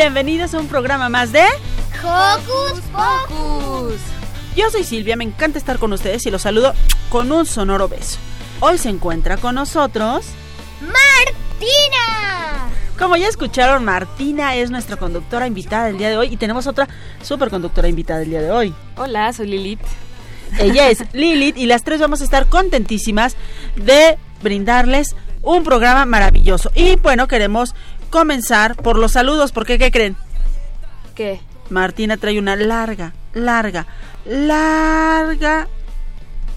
Bienvenidos a un programa más de Hocus Pocus. Yo soy Silvia, me encanta estar con ustedes y los saludo con un sonoro beso. Hoy se encuentra con nosotros Martina. Como ya escucharon, Martina es nuestra conductora invitada del día de hoy y tenemos otra super conductora invitada del día de hoy. Hola, soy Lilith. Ella es Lilith y las tres vamos a estar contentísimas de brindarles un programa maravilloso. Y bueno, queremos comenzar por los saludos, porque ¿qué creen? ¿Qué? Martina trae una larga, larga, larga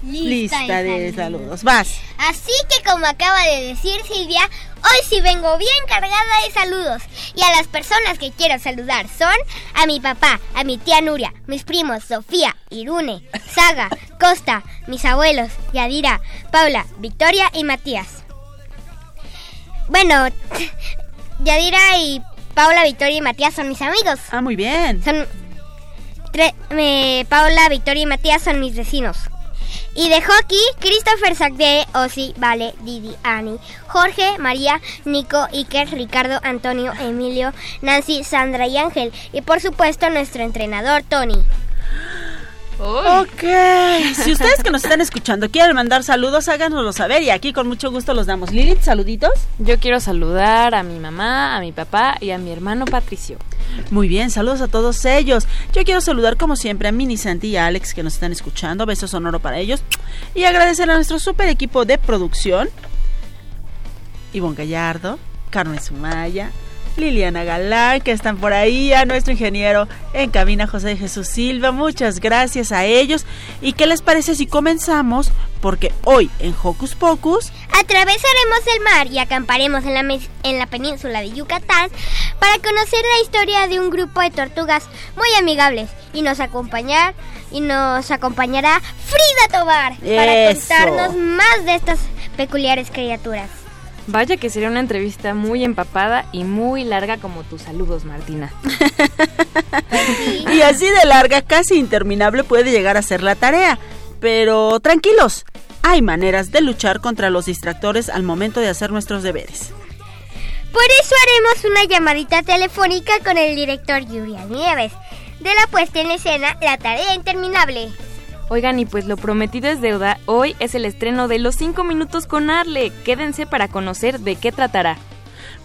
lista, de, saludos. Vas. Así que como acaba de decir Silvia, hoy sí vengo bien cargada de saludos. Y a las personas que quiero saludar son a mi papá, a mi tía Nuria, mis primos Sofía, Irune, Saga, Costa, mis abuelos, Yadira, Paula, Victoria y Matías. Bueno, Yadira y Paula, Victoria y Matías son mis amigos. Ah, muy bien. Son Paula, Victoria y Matías son mis vecinos. Y de hockey, Christopher Sagde, Osi, Vale, Didi, Ani, Jorge, María, Nico, Iker, Ricardo, Antonio, Emilio, Nancy, Sandra y Ángel. Y por supuesto nuestro entrenador, Tony. Ok, si ustedes que nos están escuchando quieren mandar saludos, háganoslo saber y aquí con mucho gusto los damos. Lilith, saluditos. Yo quiero saludar a mi mamá, a mi papá y a mi hermano Patricio. Muy bien, saludos a todos ellos. Yo quiero saludar como siempre a Mini Santi y a Alex que nos están escuchando. Besos sonoro para ellos. Y agradecer a nuestro super equipo de producción. Ivonne Gallardo, Carmen Sumaya, Liliana Galán, que están por ahí, a nuestro ingeniero en cabina José Jesús Silva, muchas gracias a ellos. ¿Y qué les parece si comenzamos? Porque hoy en Hocus Pocus atravesaremos el mar y acamparemos en la, en la península de Yucatán para conocer la historia de un grupo de tortugas muy amigables y nos acompañar y nos acompañará Frida Tobar para contarnos más de estas peculiares criaturas. Vaya que sería una entrevista muy empapada y muy larga como tus saludos, Martina. y así de larga, casi interminable puede llegar a ser la tarea. Pero tranquilos, hay maneras de luchar contra los distractores al momento de hacer nuestros deberes. Por eso haremos una llamadita telefónica con el director Julián Nieves de la puesta en escena La Tarea Interminable. Oigan, y pues lo prometido es deuda, hoy es el estreno de Los 5 Minutos con Arle. Quédense para conocer de qué tratará.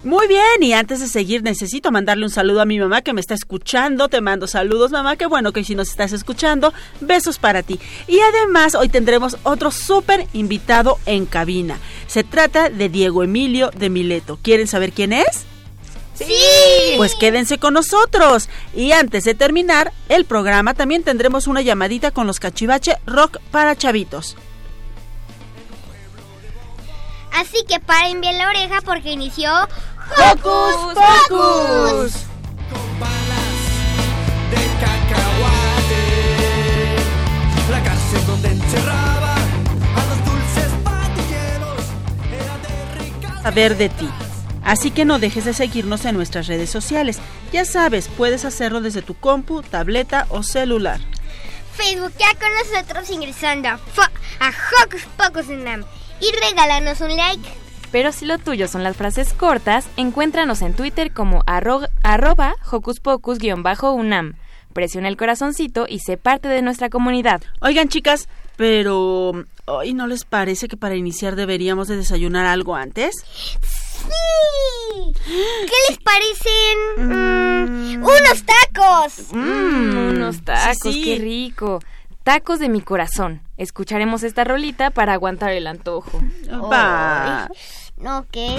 Muy bien, y antes de seguir necesito mandarle un saludo a mi mamá que me está escuchando. Te mando saludos, mamá, qué bueno que si nos estás escuchando, besos para ti. Y además hoy tendremos otro súper invitado en cabina. Se trata de Diego Emilio de Mileto. ¿Quieren saber quién es? Sí. Pues quédense con nosotros. Y antes de terminar el programa, también tendremos una llamadita con los cachivache rock para chavitos. Así que paren bien la oreja porque inició Hocus Pocus. Con balas de cacahuate, la cárcel donde encerraba a los dulces patilleros era de. Saber de ti. Así que no dejes de seguirnos en nuestras redes sociales. Ya sabes, puedes hacerlo desde tu compu, tableta o celular. Facebook ya con nosotros ingresando a, a Hocus Pocus Unam y regálanos un like. Pero si lo tuyo son las frases cortas, encuéntranos en Twitter como arro arroba Hocus Pocus-unam. presiona el corazoncito y sé parte de nuestra comunidad. Oigan, chicas, pero hoy no les parece que para iniciar deberíamos de desayunar algo antes? Sí. ¿Qué les parecen? Mm, unos tacos. Mmm, unos tacos, sí. qué rico. Tacos de mi corazón. Escucharemos esta rolita para aguantar el antojo. Va. No, ¿qué?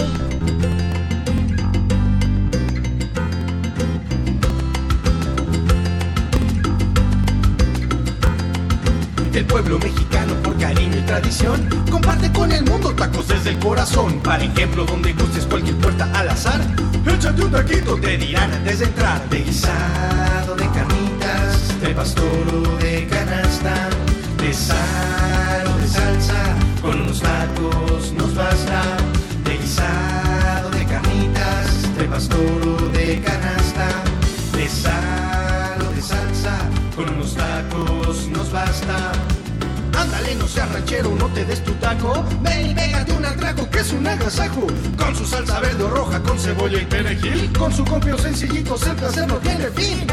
El pueblo mexicano cariño y tradición comparte con el mundo tacos desde el corazón. Para ejemplo, donde gustes cualquier puerta al azar, échate un taquito, te dirán antes de entrar. De guisado, de carnitas, de pastor o de canasta, de sal o de salsa, con unos tacos nos basta. De guisado, de carnitas, de pastor o de canasta, de sal o de salsa, con unos tacos nos basta. Ándale, no seas ranchero, no te des tu taco. Ven y pégate un atraco que es un agasajo. Con su salsa verde o roja, con cebolla y perejil. Con su copio sencillito, el placer no tiene fin.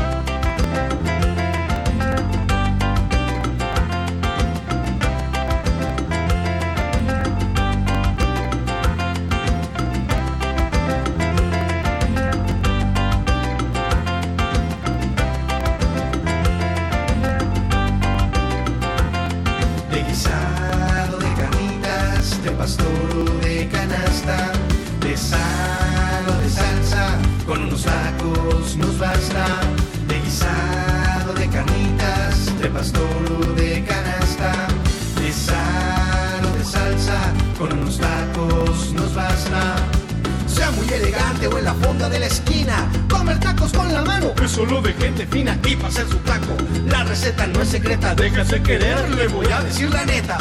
Déjase querer, le voy a decir la neta.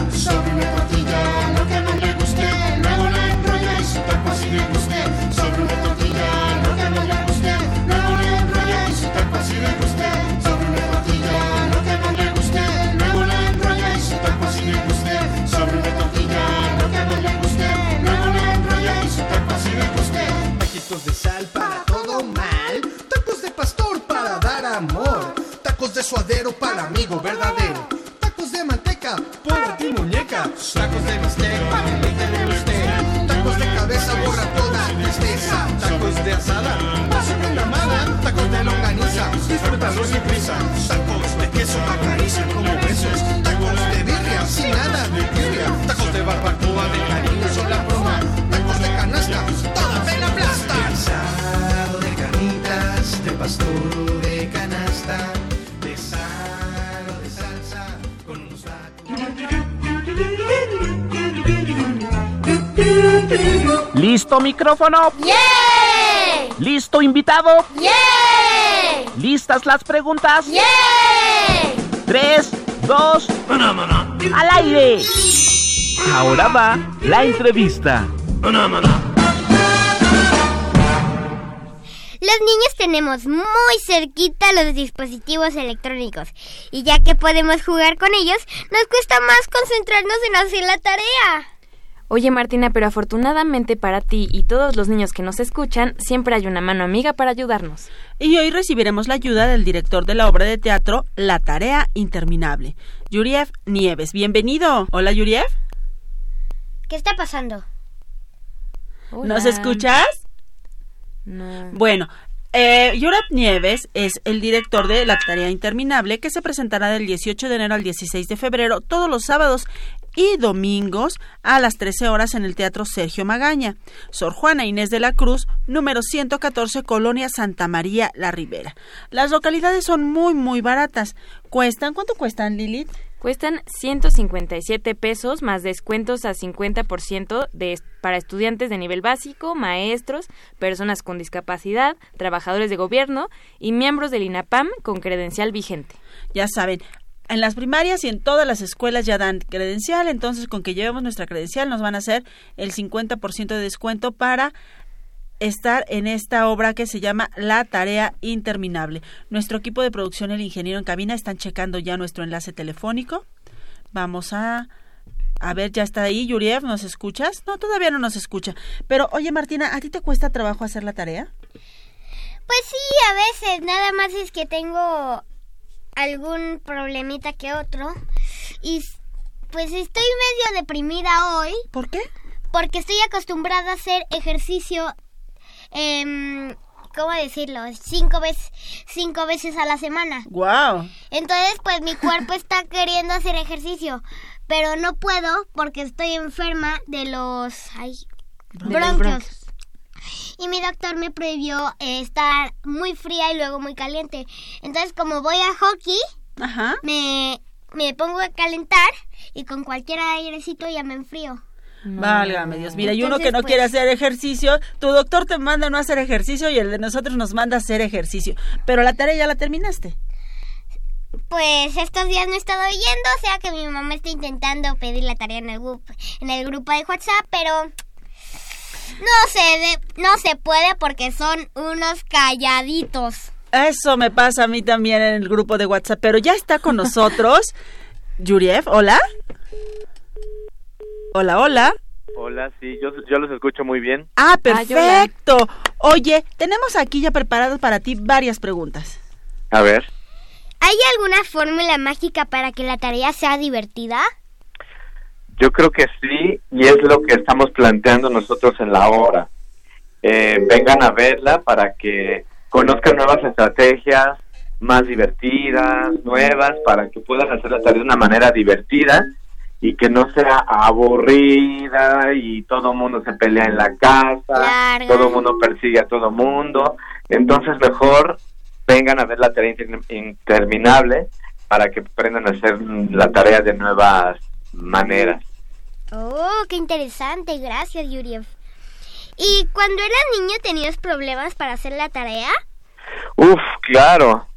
¿Listo micrófono? ¡Yeah! ¿Listo invitado? ¡Yeah! ¿Listas las preguntas? ¡Yeah! Tres, dos, al aire. Ahora va la entrevista. Los niños tenemos muy cerquita los dispositivos electrónicos y ya que podemos jugar con ellos, nos cuesta más concentrarnos en hacer la tarea. Oye Martina, pero afortunadamente para ti y todos los niños que nos escuchan, siempre hay una mano amiga para ayudarnos. Y hoy recibiremos la ayuda del director de la obra de teatro La Tarea Interminable, Yuriev Nieves. Bienvenido. Hola, Yuriev. ¿Qué está pasando? ¿Nos escuchas? No. Bueno, eh, Yuriev Nieves es el director de La Tarea Interminable que se presentará del 18 de enero al 16 de febrero todos los sábados y domingos a las 13 horas en el Teatro Sergio Magaña. Sor Juana Inés de la Cruz, número 114, Colonia Santa María La Ribera. Las localidades son muy, muy baratas. Cuestan, ¿cuánto cuestan, Lilith? Cuestan 157 pesos más descuentos a 50% de, para estudiantes de nivel básico, maestros, personas con discapacidad, trabajadores de gobierno y miembros del INAPAM con credencial vigente. Ya saben, en las primarias y en todas las escuelas ya dan credencial, entonces con que llevemos nuestra credencial nos van a hacer el 50% de descuento para estar en esta obra que se llama La Tarea Interminable. Nuestro equipo de producción, el ingeniero en cabina, están checando ya nuestro enlace telefónico. Vamos a... A ver, ya está ahí, Yuriev, ¿nos escuchas? No, todavía no nos escucha. Pero, oye, Martina, ¿a ti te cuesta trabajo hacer la tarea? Pues sí, a veces, nada más es que tengo algún problemita que otro. Y pues estoy medio deprimida hoy ¿Por qué? porque estoy acostumbrada a hacer ejercicio, em, ¿cómo decirlo? Cinco veces, cinco veces a la semana. Wow. Entonces, pues mi cuerpo está queriendo hacer ejercicio, pero no puedo porque estoy enferma de los ay, los bronquios. Y mi doctor me prohibió eh, estar muy fría y luego muy caliente. Entonces, como voy a hockey, Ajá. me, me pongo a calentar y con cualquier airecito ya me enfrío. Válgame Dios. Mira, y uno Entonces, que no pues- quiere hacer ejercicio, tu doctor te manda a no hacer ejercicio y el de nosotros nos manda a hacer ejercicio. Pero la tarea ya la terminaste. Pues estos días no he estado yendo, o sea que mi mamá está intentando pedir la tarea en el grupo, en el grupo de WhatsApp, pero no se de- no se puede porque son unos calladitos. Eso me pasa a mí también en el grupo de WhatsApp, pero ya está con nosotros. Yuriev, hola. Hola, hola. Hola, sí, yo, yo los escucho muy bien. Ah, Ay, hola. perfecto. Oye, tenemos aquí ya preparadas para ti varias preguntas. A ver. ¿Hay alguna fórmula mágica para que la tarea sea divertida? Yo creo que sí, y es lo que estamos planteando nosotros en la obra. Eh, vengan a verla para que conozcan nuevas estrategias más divertidas, nuevas, para que puedan hacer la tarea de una manera divertida y que no sea aburrida y todo el mundo se pelea en la casa, todo el mundo persigue a todo mundo. Entonces mejor vengan a ver la tarea inter- interminable para que aprendan a hacer la tarea de nuevas maneras. Oh, qué interesante, gracias Yuriev. ¿Y cuando eras niño tenías problemas para hacer la tarea? Uf, claro.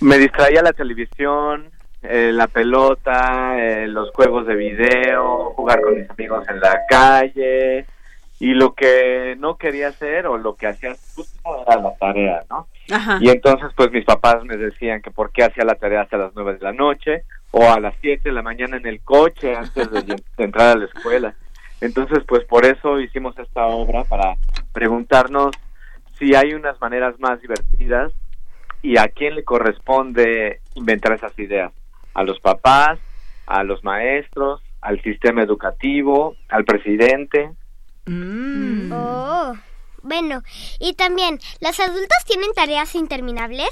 Me distraía la televisión, eh, la pelota, eh, los juegos de video, jugar con mis amigos en la calle. Y lo que no quería hacer o lo que hacía justo era la tarea, ¿no? Ajá. Y entonces, pues mis papás me decían que por qué hacía la tarea hasta las nueve de la noche o a las siete de la mañana en el coche antes de, de entrar a la escuela. Entonces, pues por eso hicimos esta obra para preguntarnos si hay unas maneras más divertidas y a quién le corresponde inventar esas ideas. A los papás, a los maestros, al sistema educativo, al presidente. Mm. Oh, bueno. Y también, ¿los adultos tienen tareas interminables?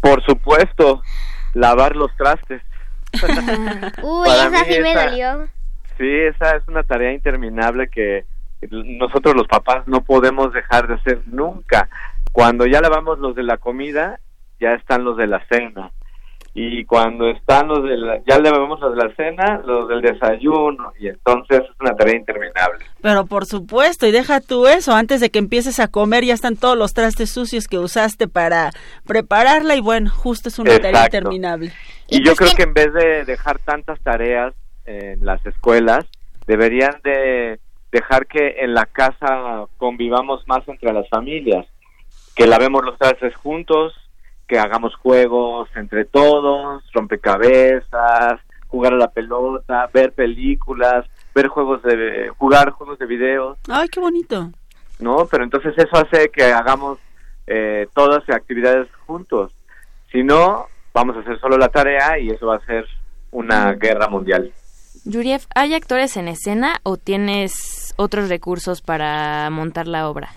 Por supuesto, lavar los trastes. Uy, esa sí me dolió. Sí, esa es una tarea interminable que nosotros los papás no podemos dejar de hacer nunca. Cuando ya lavamos los de la comida, ya están los de la cena. Y cuando están los de la, ya lavamos los de la cena, los del desayuno. Y entonces es una tarea interminable. Pero por supuesto, y deja tú eso, antes de que empieces a comer ya están todos los trastes sucios que usaste para prepararla y bueno, justo es una tarea interminable. Y, Y yo pues creo que- que en vez de dejar tantas tareas en las escuelas, deberían de dejar que en la casa convivamos más entre las familias, que lavemos los trastes juntos, que hagamos juegos entre todos, rompecabezas, jugar a la pelota, ver películas, ver juegos de jugar juegos de video, Ay, qué bonito. ¿no? Pero entonces eso hace que hagamos eh, todas las actividades juntos. Si no, vamos a hacer solo la tarea y eso va a ser una guerra mundial. Yuriev, ¿hay actores en escena o tienes otros recursos para montar la obra?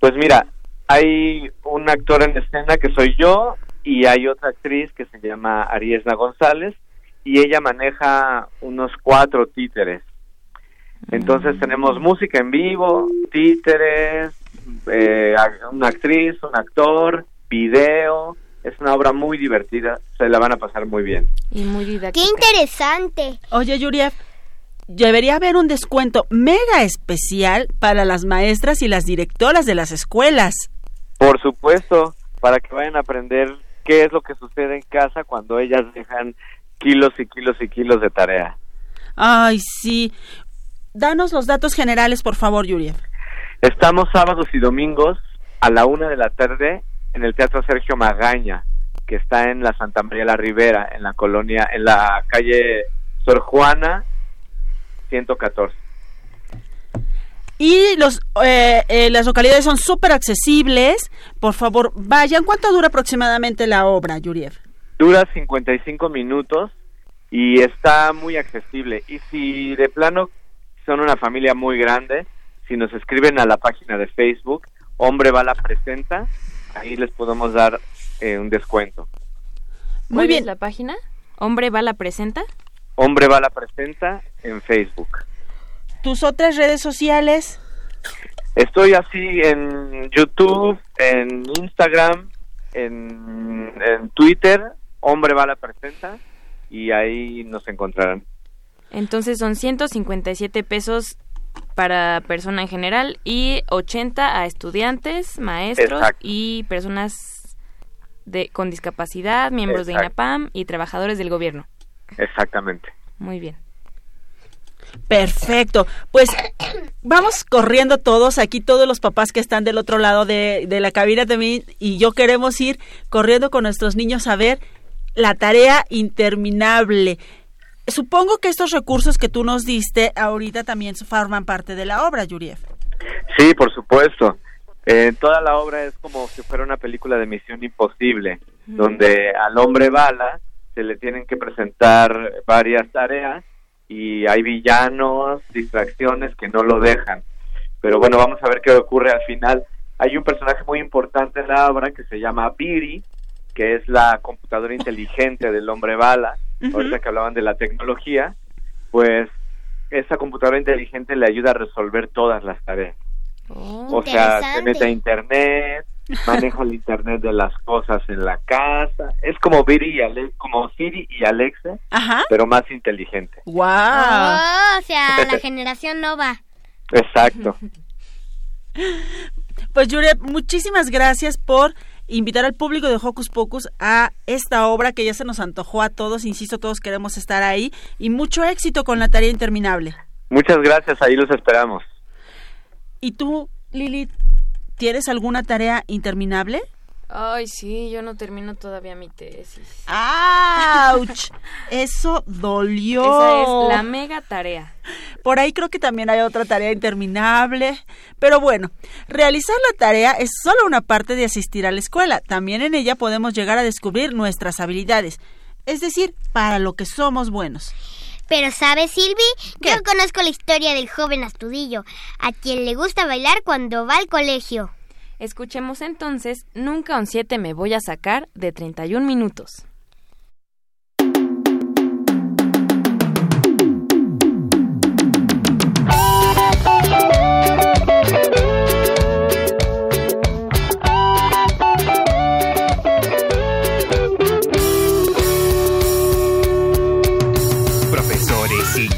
Pues mira, hay un actor en escena que soy yo y hay otra actriz que se llama Ariesna González y ella maneja unos cuatro títeres. Entonces tenemos música en vivo, títeres, eh, a- una actriz, un actor, video. Es una obra muy divertida, se la van a pasar muy bien. Y muy ¡Qué interesante! Oye, Yuriev, debería haber un descuento mega especial para las maestras y las directoras de las escuelas. Por supuesto, para que vayan a aprender qué es lo que sucede en casa cuando ellas dejan kilos y kilos y kilos de tarea. Ay, sí. Danos los datos generales, por favor, Yuriev. Estamos sábados y domingos a la una de la tarde en el Teatro Sergio Magaña, que está en la Santa María la Ribera, en la colonia, en la calle Sor Juana 114. Y los, eh, eh, las localidades son súper accesibles. Por favor, vayan. ¿Cuánto dura aproximadamente la obra, Yuriev? Dura 55 minutos y está muy accesible. Y si de plano son una familia muy grande, si nos escriben a la página de Facebook, Hombre Bala Presenta, ahí les podemos dar eh, un descuento. Muy bien. la página? ¿Hombre Bala Presenta? Hombre Bala Presenta en Facebook. ¿Tus otras redes sociales? Estoy así en YouTube, en Instagram, en, en Twitter, Hombre Bala Presenta, y ahí nos encontrarán. Entonces son 157 pesos para persona en general y 80 a estudiantes, maestros Exacto. y personas de, con discapacidad, miembros de. INAPAM y trabajadores del gobierno. Exactamente. Muy bien. Perfecto. Pues vamos corriendo todos, aquí todos los papás que están del otro lado de, de la cabina también, y yo queremos ir corriendo con nuestros niños a ver la tarea interminable. Supongo que estos recursos que tú nos diste ahorita también forman parte de la obra, Yuriev. Sí, por supuesto. Eh, toda la obra es como si fuera una película de Misión Imposible, donde al hombre bala se le tienen que presentar varias tareas y hay villanos, distracciones que no lo dejan. Pero bueno, vamos a ver qué ocurre al final. Hay un personaje muy importante en la obra que se llama Biri, que es la computadora inteligente del hombre bala. Ahorita que hablaban de la tecnología, pues esa computadora inteligente le ayuda a resolver todas las tareas. o sea, se mete a internet, maneja el internet de las cosas en la casa. Es como Siri y, Ale- como Siri y Alexa, Ajá. pero más inteligente. ¡Wow! Oh, o sea, la generación nova. Exacto. Pues Yuriev, muchísimas gracias por invitar al público de Hocus Pocus a esta obra que ya se nos antojó a todos, insisto, todos queremos estar ahí y mucho éxito con la tarea interminable. Muchas gracias, ahí los esperamos. ¿Y tú, Lili, tienes alguna tarea interminable? Ay, sí, yo no termino todavía mi tesis. ¡Auch! Eso dolió. Esa es la mega tarea. Por ahí creo que también hay otra tarea interminable. Pero bueno, realizar la tarea es solo una parte de asistir a la escuela. También en ella podemos llegar a descubrir nuestras habilidades. Es decir, para lo que somos buenos. Pero ¿sabes, Silvi? Yo conozco la historia del joven Astudillo, a quien le gusta bailar cuando va al colegio. Escuchemos entonces Nunca un 7 me voy a sacar de 31 minutos.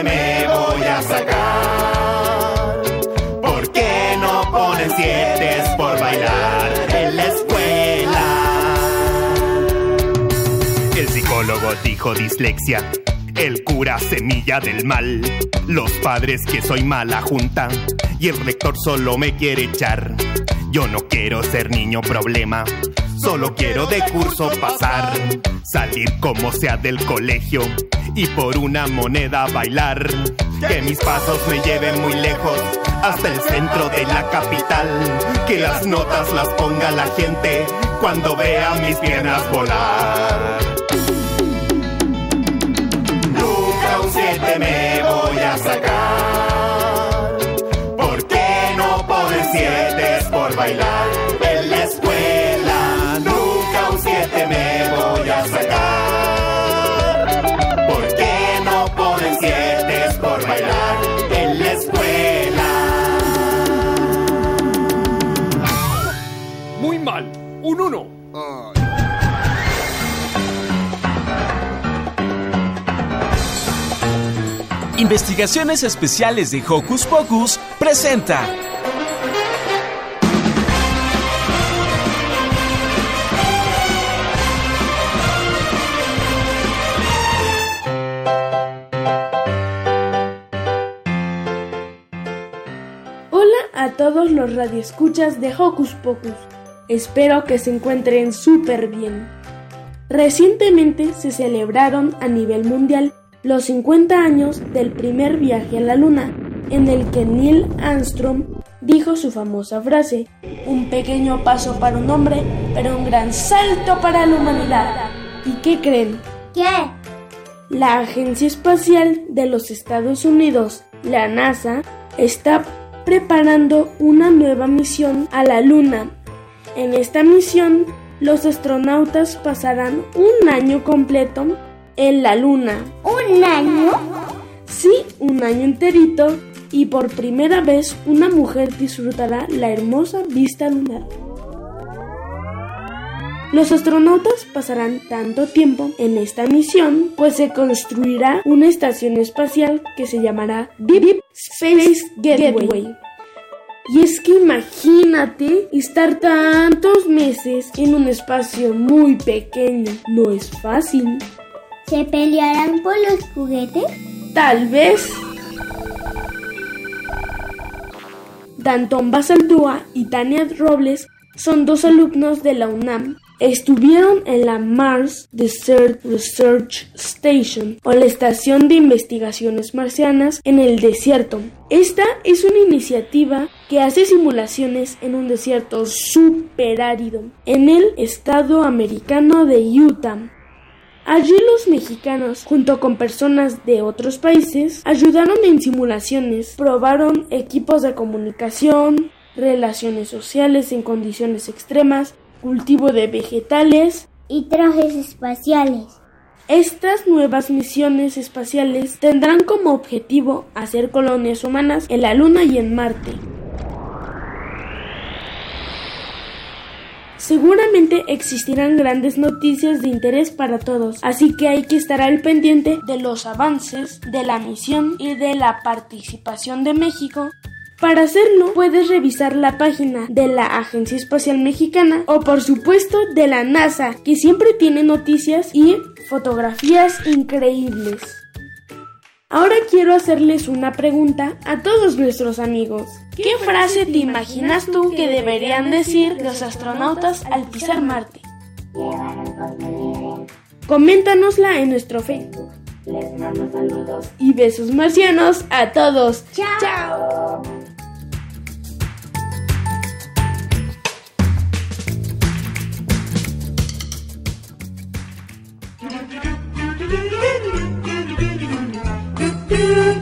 Un 7 me voy a sacar. ¿Por qué no ponen 7 por bailar en la escuela? El psicólogo dijo dislexia. El cura semilla del mal. Los padres que soy mala junta. Y el rector solo me quiere echar. Yo no quiero ser niño problema. Solo quiero de curso pasar. Salir como sea del colegio. Y por una moneda bailar. Que mis pasos me lleven muy lejos. Hasta el centro de la capital. Que las notas las ponga la gente. Cuando vea mis piernas volar. Nunca un 7 me voy a sacar. ¿Por qué no ponen 7 por bailar Investigaciones Especiales de Hocus Pocus presenta. Hola a todos los radioescuchas de Hocus Pocus. Espero que se encuentren súper bien. Recientemente se celebraron a nivel mundial los 50 años del primer viaje a la Luna, en el que Neil Armstrong dijo su famosa frase, un pequeño paso para un hombre, pero un gran salto para la humanidad. ¿Y qué creen? ¿Qué? La Agencia Espacial de los Estados Unidos, la NASA, está preparando una nueva misión a la Luna. En esta misión, los astronautas pasarán un año completo en la Luna. ¿Un año? Sí, un año enterito y por primera vez una mujer disfrutará la hermosa vista lunar. Los astronautas pasarán tanto tiempo en esta misión, pues se construirá una estación espacial que se llamará Deep Space Gateway. Y es que imagínate estar tantos meses en un espacio muy pequeño. No es fácil. ¿Se pelearán por los juguetes? Tal vez. Danton Basaldúa y Tania Robles son dos alumnos de la UNAM. Estuvieron en la Mars Desert Research Station o la Estación de Investigaciones Marcianas en el desierto. Esta es una iniciativa que hace simulaciones en un desierto superárido en el estado americano de Utah. Allí los mexicanos, junto con personas de otros países, ayudaron en simulaciones, probaron equipos de comunicación, relaciones sociales en condiciones extremas, cultivo de vegetales y trajes espaciales. Estas nuevas misiones espaciales tendrán como objetivo hacer colonias humanas en la Luna y en Marte. Seguramente existirán grandes noticias de interés para todos, así que hay que estar al pendiente de los avances de la misión y de la participación de México para hacerlo, puedes revisar la página de la Agencia Espacial Mexicana o por supuesto de la NASA, que siempre tiene noticias y fotografías increíbles. Ahora quiero hacerles una pregunta a todos nuestros amigos. ¿Qué frase te imaginas tú que deberían decir los astronautas al pisar Marte? Coméntanosla en nuestro Facebook. Les mando saludos y besos marcianos a todos. ¡Chao! ¡Chao!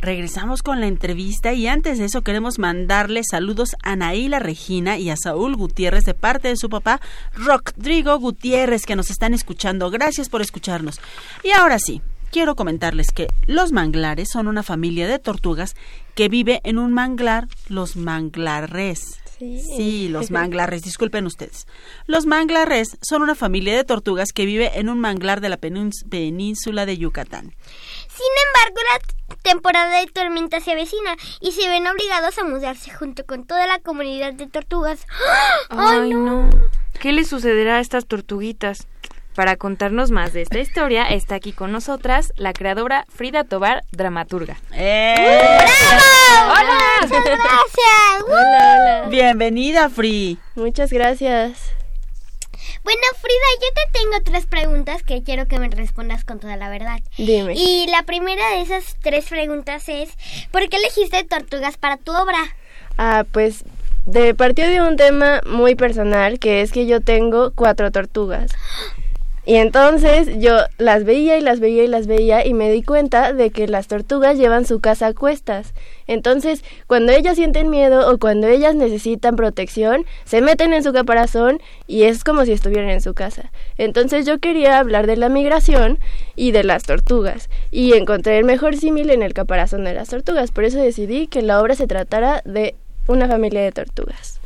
Regresamos con la entrevista y antes de eso queremos mandarle saludos a Naila Regina y a Saúl Gutiérrez de parte de su papá Rodrigo Gutiérrez que nos están escuchando. Gracias por escucharnos. Y ahora sí, quiero comentarles que los manglares son una familia de tortugas que vive en un manglar, los manglares. Sí. los manglares, disculpen ustedes. Los manglares son una familia de tortugas que vive en un manglar de la península de Yucatán. Sin embargo, la temporada de tormenta se avecina y se ven obligados a mudarse junto con toda la comunidad de tortugas. Ay, no. ¿Qué le sucederá a estas tortuguitas? Para contarnos más de esta historia, está aquí con nosotras la creadora Frida Tobar, dramaturga. ¡Eh! ¡Hola! ¡Muchas gracias! Hola, hola. Bienvenida, Free. Muchas gracias. Bueno, Frida, yo te tengo tres preguntas que quiero que me respondas con toda la verdad. Dime. Y la primera de esas tres preguntas es, ¿por qué elegiste tortugas para tu obra? Ah, pues de partió de un tema muy personal que es que yo tengo cuatro tortugas. Y entonces yo las veía y las veía y las veía y me di cuenta de que las tortugas llevan su casa a cuestas. Entonces, cuando ellas sienten miedo o cuando ellas necesitan protección, se meten en su caparazón y es como si estuvieran en su casa. Entonces yo quería hablar de la migración y de las tortugas y encontré el mejor símil en el caparazón de las tortugas. Por eso decidí que la obra se tratara de una familia de tortugas.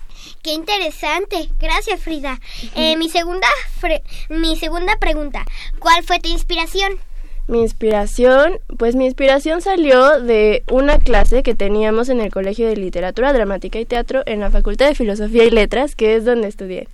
Qué interesante. Gracias, Frida. Eh, mi, segunda fre- mi segunda pregunta. ¿Cuál fue tu inspiración? Mi inspiración, pues mi inspiración salió de una clase que teníamos en el Colegio de Literatura, Dramática y Teatro en la Facultad de Filosofía y Letras, que es donde estudié.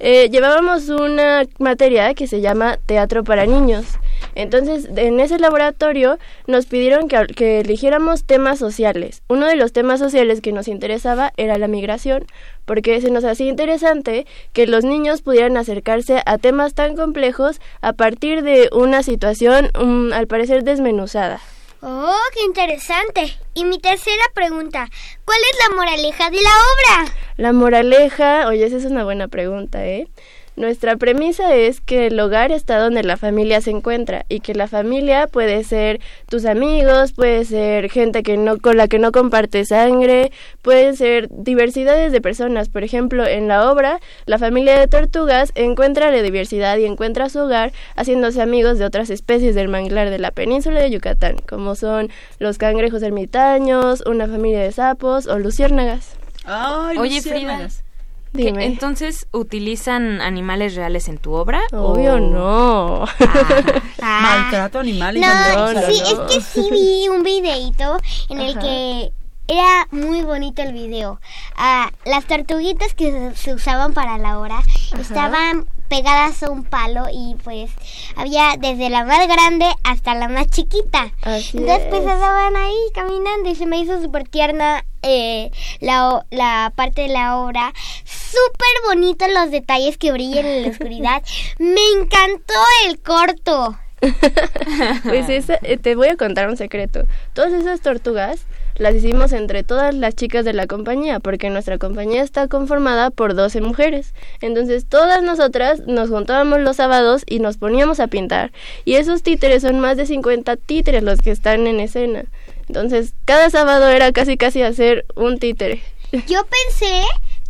Eh, llevábamos una materia que se llama Teatro para Niños. Entonces, en ese laboratorio nos pidieron que, que eligiéramos temas sociales. Uno de los temas sociales que nos interesaba era la migración, porque se nos hacía interesante que los niños pudieran acercarse a temas tan complejos a partir de una situación, mm, al parecer, desmenuzada. Oh, qué interesante. Y mi tercera pregunta. ¿Cuál es la moraleja de la obra? La moraleja, oye, esa es una buena pregunta, ¿eh? Nuestra premisa es que el hogar está donde la familia se encuentra y que la familia puede ser tus amigos, puede ser gente que no con la que no comparte sangre, pueden ser diversidades de personas. Por ejemplo, en la obra, la familia de tortugas encuentra la diversidad y encuentra su hogar haciéndose amigos de otras especies del manglar de la península de Yucatán, como son los cangrejos ermitaños, una familia de sapos o luciérnagas. Ay, Oye, Frida, luciérnagas. ¿qué- Dime. entonces utilizan animales reales en tu obra? Obvio o- no. Ah. Maltrato animal y No, sí, no. es que sí vi un videito en el Ajá. que era muy bonito el video. Ah, las tortuguitas que se- se usaban para la hora estaban pegadas a un palo y pues había desde la más grande hasta la más chiquita. Así Entonces pues es. estaban ahí caminando y se me hizo súper tierna eh, la, la parte de la obra. Súper bonito los detalles que brillan en la oscuridad. Me encantó el corto. Pues esa- eh, te voy a contar un secreto. Todas esas tortugas las hicimos entre todas las chicas de la compañía, porque nuestra compañía está conformada por 12 mujeres. Entonces todas nosotras nos juntábamos los sábados y nos poníamos a pintar. Y esos títeres son más de 50 títeres los que están en escena. Entonces cada sábado era casi casi hacer un títere. Yo pensé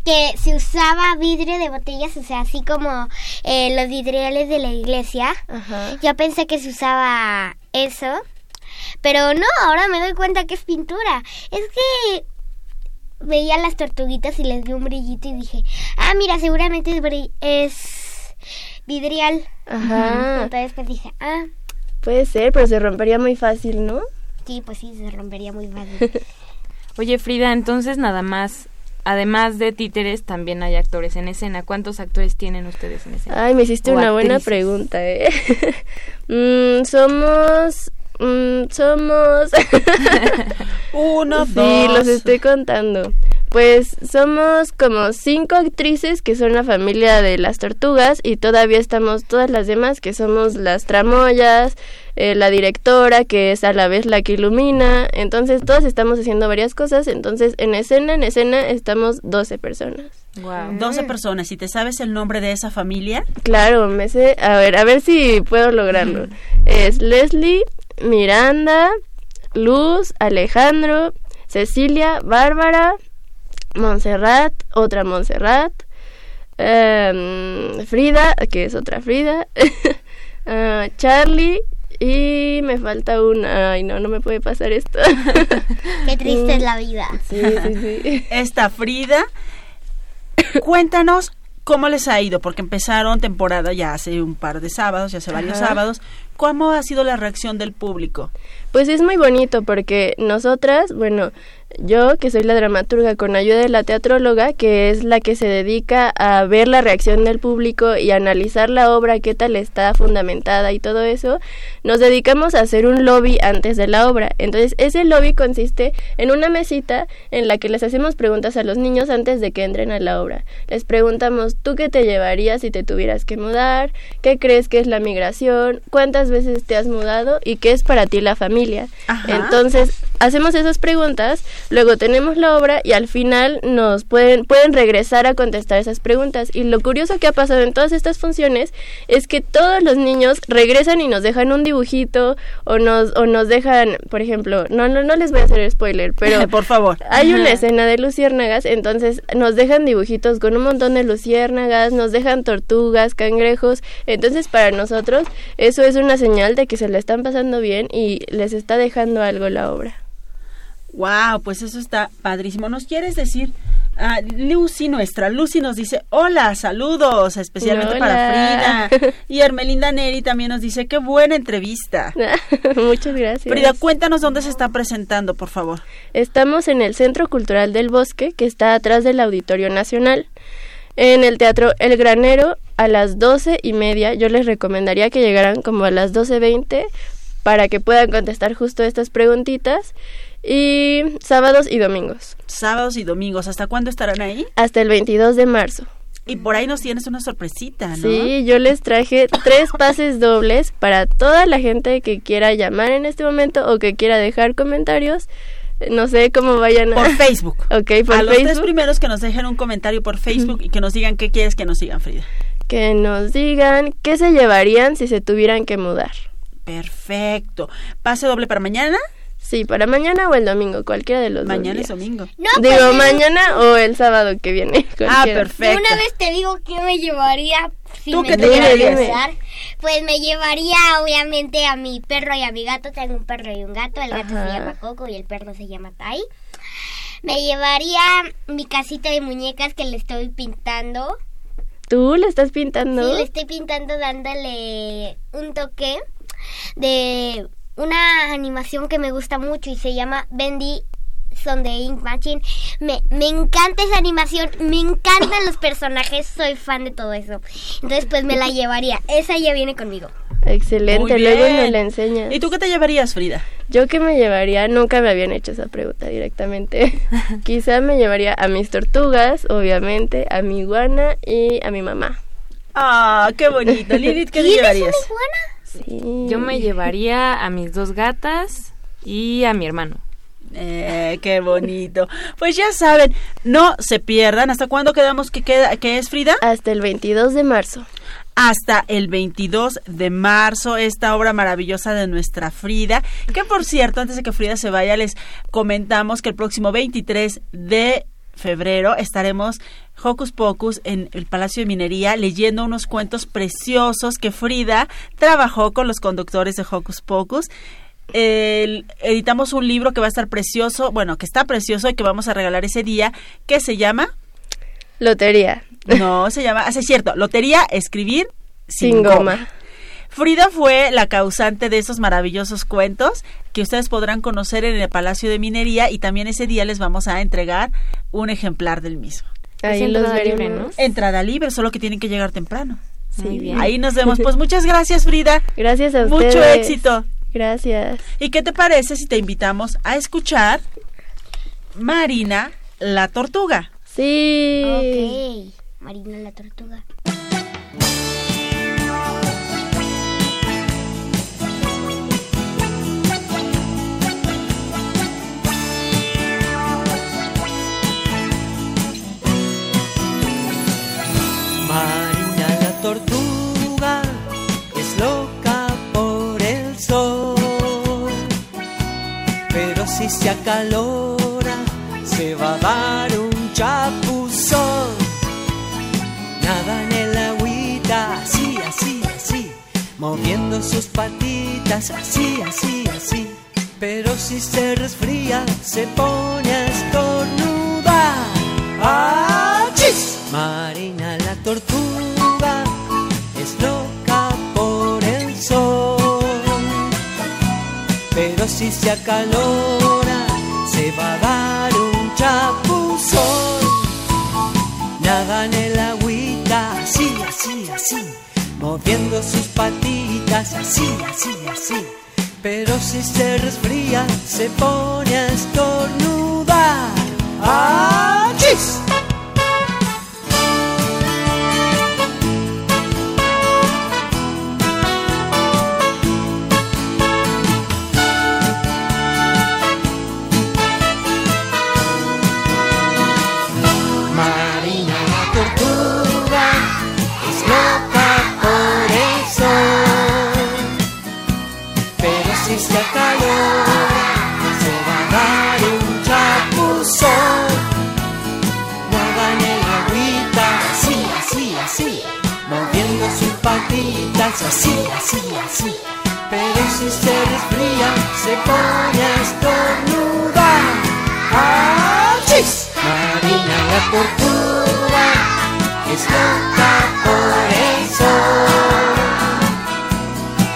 que se usaba vidrio de botellas, o sea, así como eh, los vidriales de la iglesia. Ajá. Yo pensé que se usaba eso. Pero no, ahora me doy cuenta que es pintura. Es que veía las tortuguitas y les vi un brillito y dije, ah, mira, seguramente es, bri- es vidrial. Ajá. Entonces pues dije, ah, Puede ser, pero se rompería muy fácil, ¿no? sí, pues sí, se rompería muy fácil. Oye, Frida, entonces nada más, además de títeres, también hay actores en escena. ¿Cuántos actores tienen ustedes en escena? Ay, me hiciste O una buena pregunta, ¿eh? Mm, somos... mm, somos... Uno, sí, dos. los estoy contando. Pues somos como cinco actrices que son la familia de las tortugas y todavía estamos todas las demás que somos las tramoyas, eh, la directora que es a la vez la que ilumina. Entonces todas estamos haciendo varias cosas. Entonces en escena, en escena estamos 12 personas. Wow. 12 personas. ¿Y te sabes el nombre de esa familia? Claro, me sé. A ver, a ver si puedo lograrlo. Es Leslie, Miranda, Luz, Alejandro, Cecilia, Bárbara, Montserrat, otra Montserrat, em, Frida, que es otra Frida, ah, Charlie y me falta una. Ay, no, no me puede pasar esto. Qué triste es la vida. sí, sí, sí. Esta Frida. Cuéntanos cómo les ha ido, porque empezaron temporada ya hace un par de sábados, ya hace varios Ajá. sábados. ¿Cómo ha sido la reacción del público? Pues es muy bonito porque nosotras, bueno, yo que soy la dramaturga con ayuda de la teatróloga, que es la que se dedica a ver la reacción del público y analizar la obra, qué tal está fundamentada y todo eso, nos dedicamos a hacer un lobby antes de la obra. Entonces, ese lobby consiste en una mesita en la que les hacemos preguntas a los niños antes de que entren a la obra. Les preguntamos, ¿tú qué te llevarías si te tuvieras que mudar? ¿Qué crees que es la migración? ¿Cuántas veces te has mudado? ¿Y qué es para ti la familia? Ajá. Entonces, hacemos esas preguntas, luego tenemos la obra y al final nos pueden, pueden regresar a contestar esas preguntas. Y lo curioso que ha pasado en todas estas funciones es que todos los niños regresan y nos dejan un dibujito o nos, o nos dejan, por ejemplo, no, no, no les voy a hacer spoiler, pero por favor. Hay una escena de luciérnagas, entonces nos dejan dibujitos con un montón de luciérnagas, nos dejan tortugas, cangrejos, entonces para nosotros eso es una señal de que se le están pasando bien y les está dejando algo la obra. Wow, pues eso está padrísimo. ¿Nos quieres decir? Ah, Lucy, nuestra Lucy nos dice, hola, saludos, especialmente para Frida. Y Hermelinda Neri también nos dice, qué buena entrevista. Muchas gracias. Frida, cuéntanos dónde se está presentando, por favor. Estamos en el Centro Cultural del Bosque, que está atrás del Auditorio Nacional. En el Teatro El Granero, a las doce y media, yo les recomendaría que llegaran como a las doce veinte para que puedan contestar justo estas preguntitas y sábados y domingos. Sábados y domingos, ¿hasta cuándo estarán ahí? Hasta el 22 de marzo. Y por ahí nos tienes una sorpresita, ¿no? Sí, yo les traje tres pases dobles para toda la gente que quiera llamar en este momento o que quiera dejar comentarios. No sé cómo vayan a... Por Facebook. Ok, por a los tres primeros que nos dejen un comentario por Facebook y que nos digan qué quieres que nos sigan, Frida. Que nos digan qué se llevarían si se tuvieran que mudar. Perfecto. ¿Pase doble para mañana? Sí, para mañana o el domingo, cualquiera de los Mañana dos es domingo. No, Digo, mañana o el sábado que viene. Ah, perfecto. Una vez te digo que me llevaría si ¿Tú me qué te llevarías? Pues me llevaría obviamente a mi perro y a mi gato. Tengo un perro y un gato. El gato Ajá. se llama Coco y el perro se llama Tai. Me llevaría mi casita de muñecas que le estoy pintando. ¿Tú le estás pintando? Sí, le estoy pintando dándole un toque de una animación que me gusta mucho y se llama Bendy Son de Ink Machine. Me, me encanta esa animación, me encantan los personajes, soy fan de todo eso. Entonces pues me la llevaría, esa ya viene conmigo. Excelente, luego nos la enseñas. ¿Y tú qué te llevarías, Frida? Yo que me llevaría, nunca me habían hecho esa pregunta directamente. Quizá me llevaría a mis tortugas, obviamente, a mi iguana y a mi mamá. Ah, qué bonito. Lilith, ¿qué te ¿Tienes llevarías? una iguana? Sí. Yo me llevaría a mis dos gatas y a mi hermano. Eh, qué bonito. Pues ya saben, no se pierdan. ¿Hasta cuándo quedamos que queda que es Frida? Hasta el 22 de marzo. Hasta el 22 de marzo, esta obra maravillosa de nuestra Frida. Que por cierto, antes de que Frida se vaya, les comentamos que el próximo 23 de febrero estaremos Hocus Pocus en el Palacio de Minería leyendo unos cuentos preciosos que Frida trabajó con los conductores de Hocus Pocus. El- editamos un libro que va a estar precioso, bueno, que está precioso y que vamos a regalar ese día, que se llama, Lotería. no, se llama, ah, es cierto, Lotería Escribir sin, Sin goma. goma. Frida fue la causante de esos maravillosos cuentos que ustedes podrán conocer en el Palacio de Minería y también ese día les vamos a entregar un ejemplar del mismo. Ahí Es los libre. ¿no? Entrada libre, solo que tienen que llegar temprano. Muy Sí. bien. Ahí nos vemos. Pues muchas gracias, Frida. Gracias a Mucho ustedes. éxito. Gracias. ¿Y qué te parece si te invitamos a escuchar Marina la Tortuga? Sí. Ok, Marina la tortuga. Marina la tortuga es loca por el sol, pero si se acalora se va a dar un chapuzón. Nada en el agüita, así, así, así, moviendo sus patitas, así, así, así. Pero si se resfría se pone a estornudar. ¡Achis! La tortuga es loca por el sol. Pero si se acalora, se va a dar un chapuzón. Nada en el agüita, así, así, así, moviendo sus patitas, así, así, así. Pero si se resfría, se pone a estornudar. ¡Achis! Así, así, así. Pero si se resfría, se pone a estornudar. ¡Achis! Marina la tortuga es loca por el sol.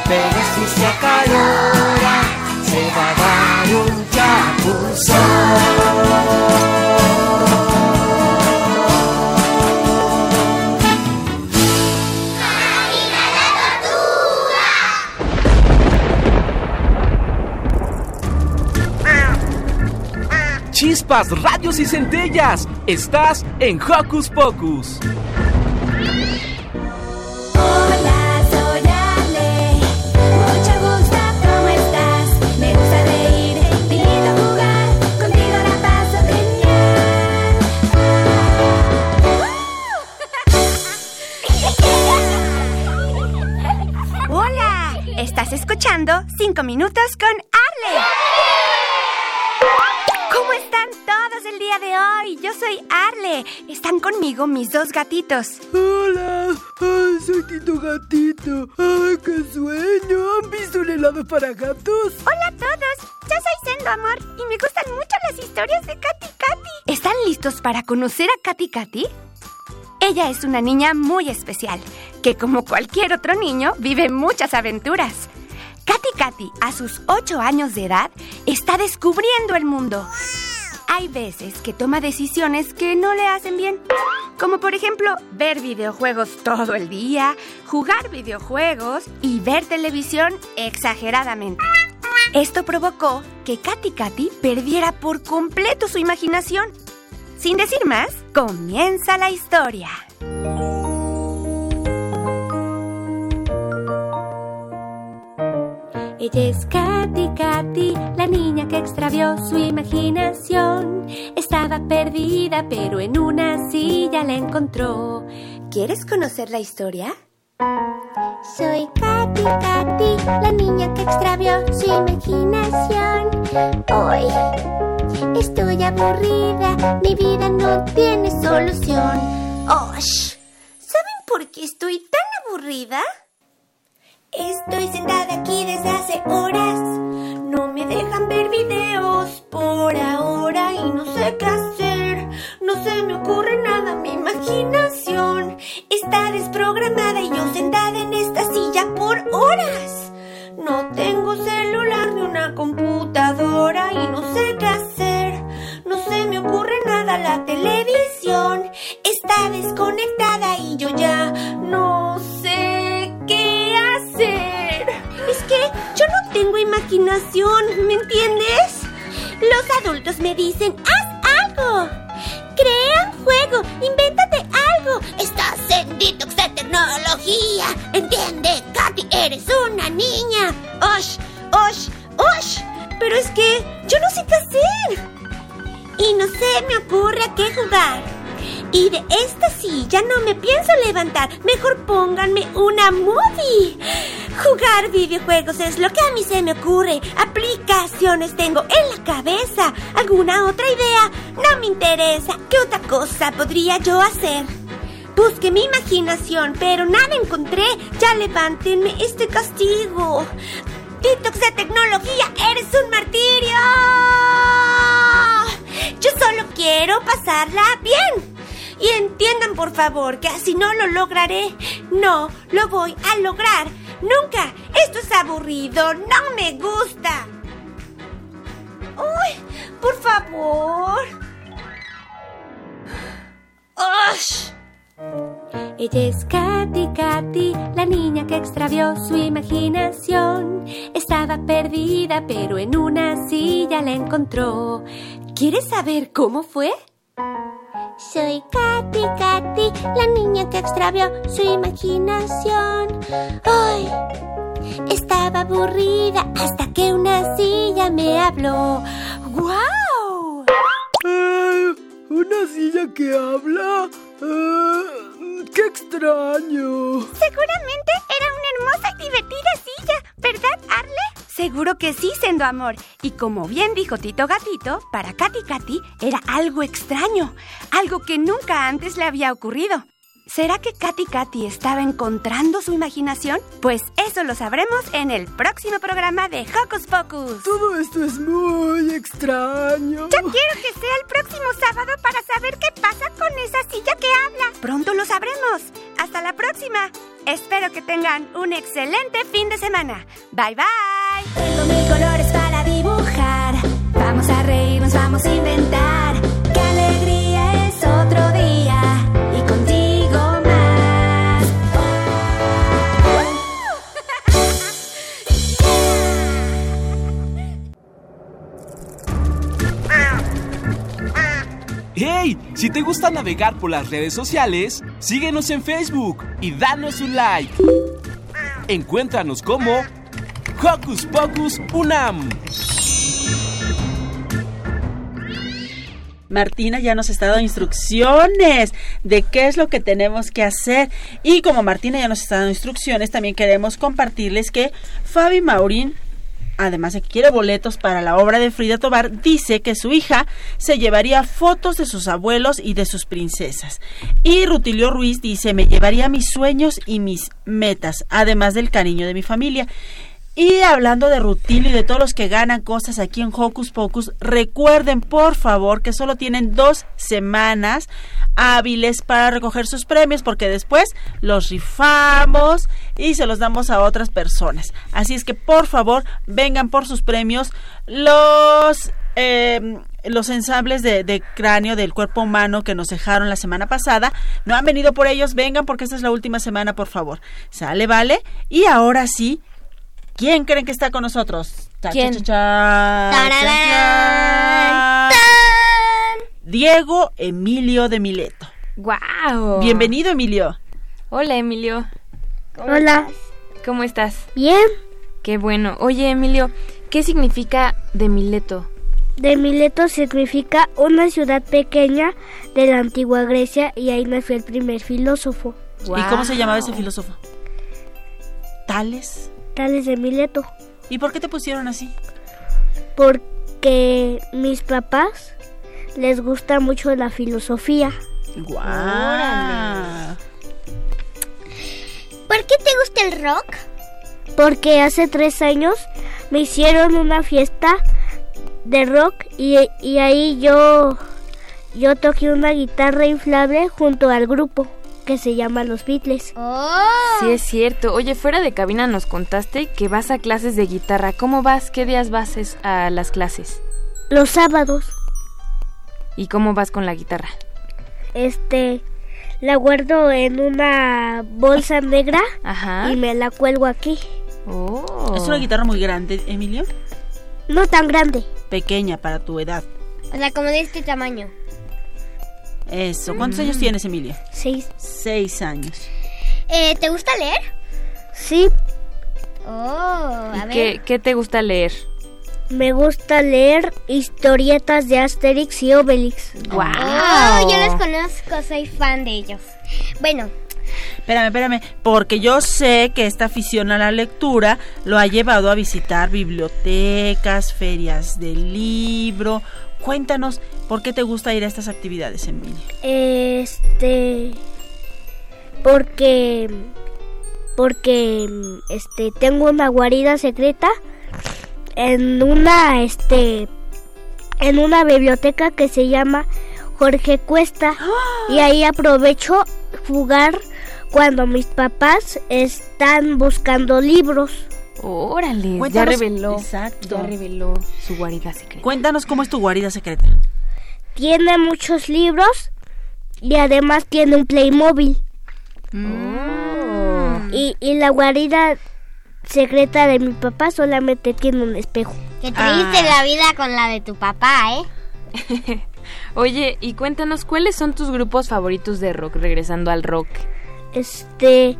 Pero si se acalora, se va a dar un Chispas, radios y centellas. Estás en Hocus Pocus. Hola, soy Ale. Mucho gusto, ¿cómo estás? Me gusta reír, lindo jugar. Contigo la paso ¡Hola! Estás escuchando 5 minutos con Arle. ¿Cómo están todos el día de hoy? Yo soy Arle. Están conmigo mis dos gatitos. Hola, Ay, soy Tito Gatito. Ay, qué sueño. ¿Han visto un helado para gatos? Hola a todos. Yo soy Sendo Amor y me gustan mucho las historias de Katy Katy. ¿Están listos para conocer a Katy Katy? Ella es una niña muy especial, que como cualquier otro niño vive muchas aventuras. Katy Katy, a sus 8 años de edad, está descubriendo el mundo. Hay veces que toma decisiones que no le hacen bien, como por ejemplo ver videojuegos todo el día, jugar videojuegos y ver televisión exageradamente. Esto provocó que Katy Katy perdiera por completo su imaginación. Sin decir más, comienza la historia. Ella es Katy Katy, la niña que extravió su imaginación. Estaba perdida, pero en una silla la encontró. ¿Quieres conocer la historia? Soy Katy Katy, la niña que extravió su imaginación. Hoy estoy aburrida, mi vida no tiene solución. ¡Osh! ¿Saben por qué estoy tan aburrida? Estoy sentada aquí desde hace horas. No me dejan ver videos por ahora y no sé qué hacer. No se me ocurre nada, mi imaginación está desprogramada y yo sentada en esta silla por horas. No tengo celular ni una computadora y no sé qué hacer. No se me ocurre nada, la televisión está desconectada y yo ya no sé Es que yo no tengo imaginación, ¿me entiendes? Los adultos me dicen, haz algo. Crea un juego, invéntate algo. Estás en detox de tecnología. Entiende, Katy, eres una niña. ¡Osh! ¡Osh! ¡Osh! Pero es que yo no sé qué hacer. Y no se me ocurre a qué jugar. Y de esta silla no me pienso levantar. Mejor pónganme una movie. Jugar videojuegos es lo que a mí se me ocurre. Aplicaciones tengo en la cabeza. ¿Alguna otra idea? No me interesa. ¿Qué otra cosa podría yo hacer? Busqué mi imaginación, pero nada encontré. Ya levántenme este castigo. Detox de tecnología, eres un martirio. Yo solo quiero pasarla bien. Y entiendan por favor que así no lo lograré. No lo voy a lograr. Nunca. Esto es aburrido. No me gusta. Uy, por favor. ¡Ush! Ella es Katy Katy, la niña que extravió su imaginación. Estaba perdida, pero en una silla la encontró. ¿Quieres saber cómo fue? Soy Katy Katy, la niña que extravió su imaginación. Ay, estaba aburrida hasta que una silla me habló. ¡Guau! Eh, ¿Una silla que habla? Eh, ¡Qué extraño! Seguramente era una hermosa y divertida silla, ¿verdad, Arle? Seguro que sí, Sendo Amor. Y como bien dijo Tito Gatito, para Katy Katy era algo extraño, algo que nunca antes le había ocurrido. ¿Será que Katy Katy estaba encontrando su imaginación? Pues eso lo sabremos en el próximo programa de Hocus Pocus. Todo esto es muy extraño. Yo quiero que sea el próximo sábado para saber qué pasa con esa silla que habla. Pronto lo sabremos. Hasta la próxima. Espero que tengan un excelente fin de semana. Bye bye. Tengo mil colores para dibujar. Vamos a reírnos, vamos a inventar. ¡Hey! Si te gusta navegar por las redes sociales, síguenos en Facebook y danos un like. Encuéntranos como Hocus Pocus Unam. Martina ya nos está dando instrucciones de qué es lo que tenemos que hacer. Y como Martina ya nos está dando instrucciones, también queremos compartirles que Fabi Maurín, además de que quiere boletos para la obra de Frida Tobar, dice que su hija se llevaría fotos de sus abuelos y de sus princesas. Y Rutilio Ruiz dice, me llevaría mis sueños y mis metas, además del cariño de mi familia. Y hablando de Rutilio y de todos los que ganan cosas aquí en Hocus Pocus, recuerden por favor que solo tienen dos semanas hábiles para recoger sus premios porque después los rifamos y se los damos a otras personas. Así es que por favor vengan por sus premios. Los... eh, los ensambles de, de cráneo del cuerpo humano que nos dejaron la semana pasada. No han venido por ellos, vengan porque esta es la última semana, por favor. ¿Sale, vale? Y ahora sí, ¿quién creen que está con nosotros? ¿Quién? cha- cha- cha- ¡Tararán! cha- Diego Emilio de Mileto. ¡Guau! Bienvenido, Emilio. Hola, Emilio. Hola. ¿Cómo estás? Bien. Qué bueno. Oye, Emilio, ¿qué significa de Mileto? De Mileto significa una ciudad pequeña de la antigua Grecia y ahí nació el primer filósofo. ¿Y cómo se llamaba ese filósofo? Tales. Tales de Mileto. ¿Y por qué te pusieron así? Porque mis papás les gusta mucho la filosofía. Guau. ¿Por qué te gusta el rock? Porque hace tres años me hicieron una fiesta de rock y, y ahí yo, yo toqué una guitarra inflable junto al grupo que se llama Los Beatles. Sí, es cierto. Oye, fuera de cabina nos contaste que vas a clases de guitarra. ¿Cómo vas? ¿Qué días vas a las clases? Los sábados, ¿Y cómo vas con la guitarra? este, la guardo en una bolsa negra Ajá. y me la cuelgo aquí. Oh. ¿Es una guitarra muy grande, Emilio? No tan grande. Pequeña para tu edad. O sea, como de este tamaño. Eso. ¿Cuántos años tienes, Emilio? Seis. Seis años. Eh, ¿Te gusta leer? Sí, Oh, a ¿Y ver. qué, qué te gusta leer? me gusta leer historietas de Asterix y Obelix. ¡Wow! Oh, yo los conozco, soy fan de ellos. Bueno, Espérame, espérame, porque yo sé que esta afición a la lectura lo ha llevado a visitar bibliotecas, ferias de libro. Cuéntanos, ¿por qué te gusta ir a estas actividades, Emilio? Este porque porque este tengo una guarida secreta en una este en una biblioteca que se llama Jorge Cuesta y ahí aprovecho jugar cuando mis papás están buscando libros. Órale, ya Cuéntanos- reveló. Exacto. Ya reveló su guarida secreta. Cuéntanos cómo es tu guarida secreta. Tiene muchos libros y además tiene un Playmobil. Oh. Y, y la guarida secreta de mi papá solamente tiene un espejo. qué triste Ah. la vida con la de tu papá, ¿eh? Oye, y cuéntanos, ¿cuáles son tus grupos favoritos de rock? Regresando al rock. Este,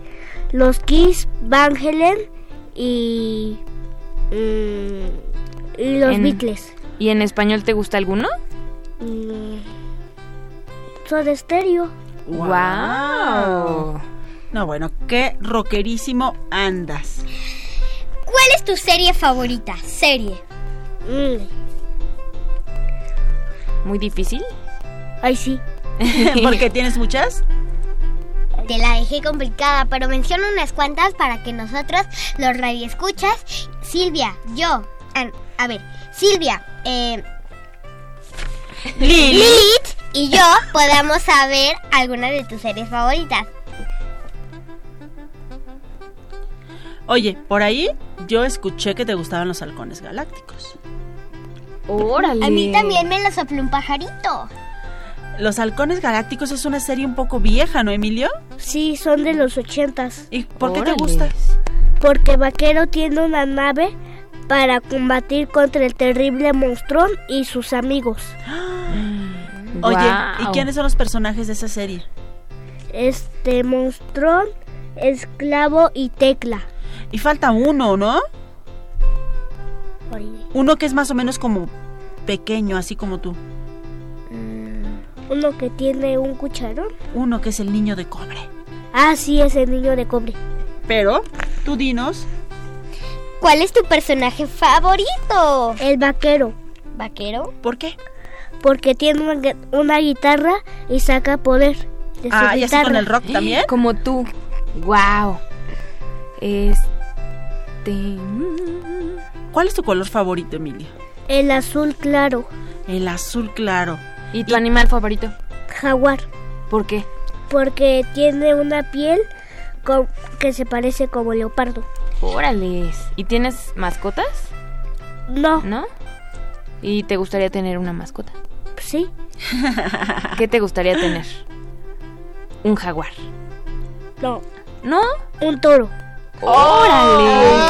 los Kiss, Van Halen y, mm, los En- Beatles. ¿Y en español te gusta alguno? Mm, Soda Stereo. ¡Wow! No, bueno, qué rockerísimo andas. ¿Cuál es tu serie favorita? Serie. Mm, ¿Muy difícil? ay, sí. ¿Por qué tienes muchas? Te la dejé complicada, pero menciono unas cuantas para que nosotros, los radioescuchas, Silvia, yo, a, a ver, Silvia, eh, Lili. Lilith y yo podamos saber algunas de tus series favoritas. Oye, por ahí yo escuché que te gustaban los halcones galácticos. Órale. A mí también me lo sopló un pajarito. Los halcones galácticos es una serie un poco vieja, ¿no, Emilio? Sí, son de los ochentas. ¿Y por qué te gusta? Porque Vaquero tiene una nave para combatir contra el terrible monstruón y sus amigos. Oye. ¿y quiénes son los personajes de esa serie? Este monstruón, esclavo y tecla. Y falta uno, ¿no? Oye, Uno que es más o menos como pequeño, así como tú. Uno que tiene un cucharón. Uno que es el niño de cobre. Ah, sí, es el niño de cobre. Pero, tú dinos, ¿Cuál es tu personaje favorito? El vaquero. ¿Vaquero? ¿por qué? Porque tiene una, gui- una guitarra y saca poder de su Ah, y así con el rock también. Como tú. Wow. Este. mm, ¿Cuál es tu color favorito, Emilio? El azul claro. El azul claro. ¿Y tu animal favorito? Jaguar. ¿Por qué? Porque tiene una piel que se parece como leopardo. Órale. ¿Y tienes mascotas? No, ¿No? ¿Y te gustaría tener una mascota? sí. ¿Qué te gustaría tener? Un jaguar. No, ¿No? un toro. ¡Órale!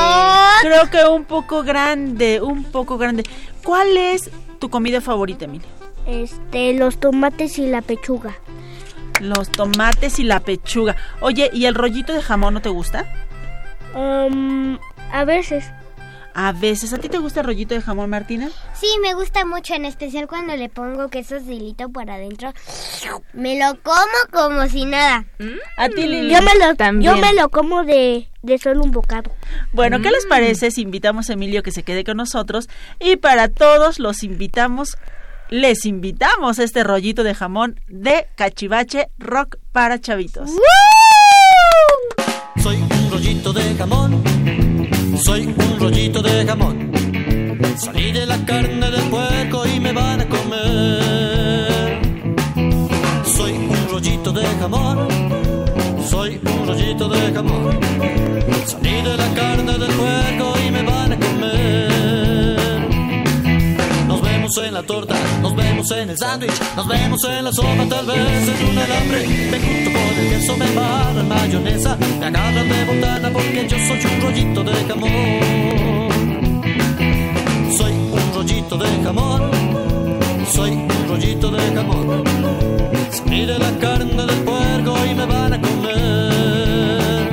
Creo que un poco grande, un poco grande. ¿Cuál es tu comida favorita, Emilio? Este, los tomates y la pechuga. Los tomates y la pechuga. Oye, ¿y el rollito de jamón no te gusta? Um, a veces. A veces. ¿A ti te gusta el rollito de jamón, Martina? Sí, me gusta mucho, en especial cuando le pongo queso silito por adentro. Me lo como como si nada. ¿A ti, Lili? Yo me lo, También. yo me lo como de, de solo un bocado. Bueno, ¿qué les parece si invitamos a Emilio que se quede con nosotros? Y para todos los invitamos, les invitamos este rollito de jamón de cachivache rock para chavitos. Soy un rollito de jamón, soy un rollito de jamón. Salí de la carne del puerco y me van a comer. Soy un rollito de jamón, soy un rollito de jamón. Salí de la carne del puerco vemos en la torta, nos vemos en el sándwich, nos vemos en la sopa, tal vez en un alambre. Me junto con el queso, me embarran mayonesa, me agarran de botana porque yo soy un rollito de jamón. Soy un rollito de jamón, soy un rollito de jamón. Salí de la carne del puerco y me van a comer.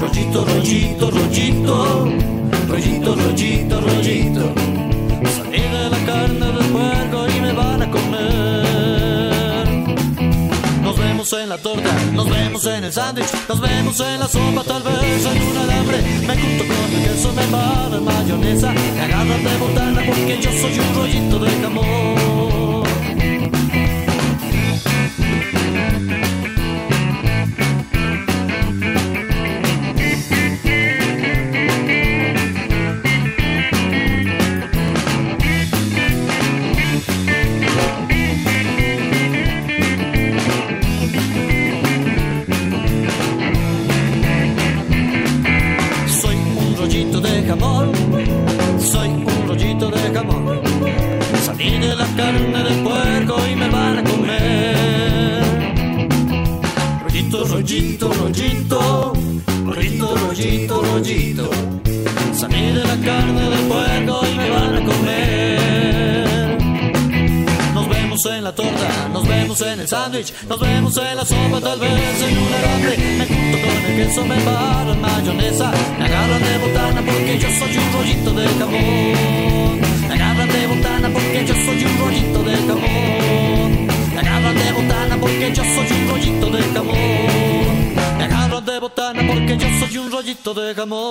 Rollito, rollito, rollito, rollito, rollito, rollito. Salí el sándwich, nos vemos en la sopa, tal vez en un alambre. Me junto con el queso, me embarran mayonesa, me agarran de botana porque yo soy un rollito de jamón. Sándwich, nos vemos en la sopa, tal vez en un alambre. Me junto con el queso, me embarran mayonesa, me agarran de botana porque yo soy un rollito de jamón. Me agarran de botana porque yo soy un rollito de jamón. Me agarran de botana porque yo soy un rollito de jamón. Me agarran de botana porque yo soy un rollito de jamón.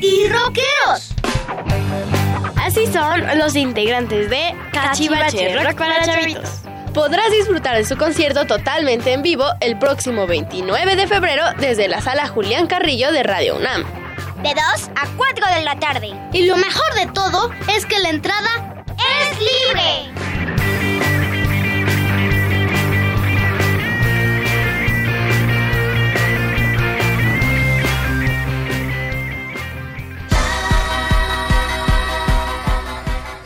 Y rockeros. Así son los integrantes de Cachivache Rock para Chavitos. Podrás disfrutar de su concierto totalmente en vivo el próximo 29 de febrero desde la sala Julián Carrillo de Radio UNAM. De 2 a 4 de la tarde. Y lo mejor de todo es que la entrada es libre.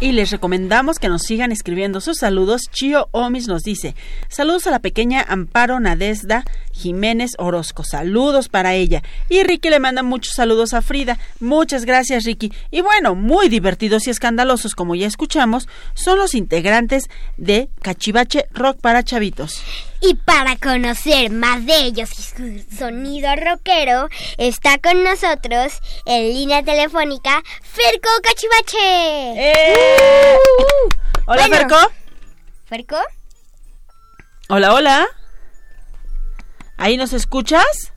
Y les recomendamos que nos sigan escribiendo sus saludos. Chio Omis nos dice, saludos a la pequeña Amparo Nadesda Jiménez Orozco, saludos para ella. Y Ricky le manda muchos saludos a Frida. Muchas gracias Ricky. Y bueno, muy divertidos y escandalosos como ya escuchamos, son los integrantes de Cachivache Rock para Chavitos. Y para conocer más de ellos y su sonido rockero, está con nosotros en línea telefónica Ferco Cachivache. ¡Eh! Hola, Bueno. Ferco. ¿Ferco? Hola, hola. ¿Ahí nos escuchas?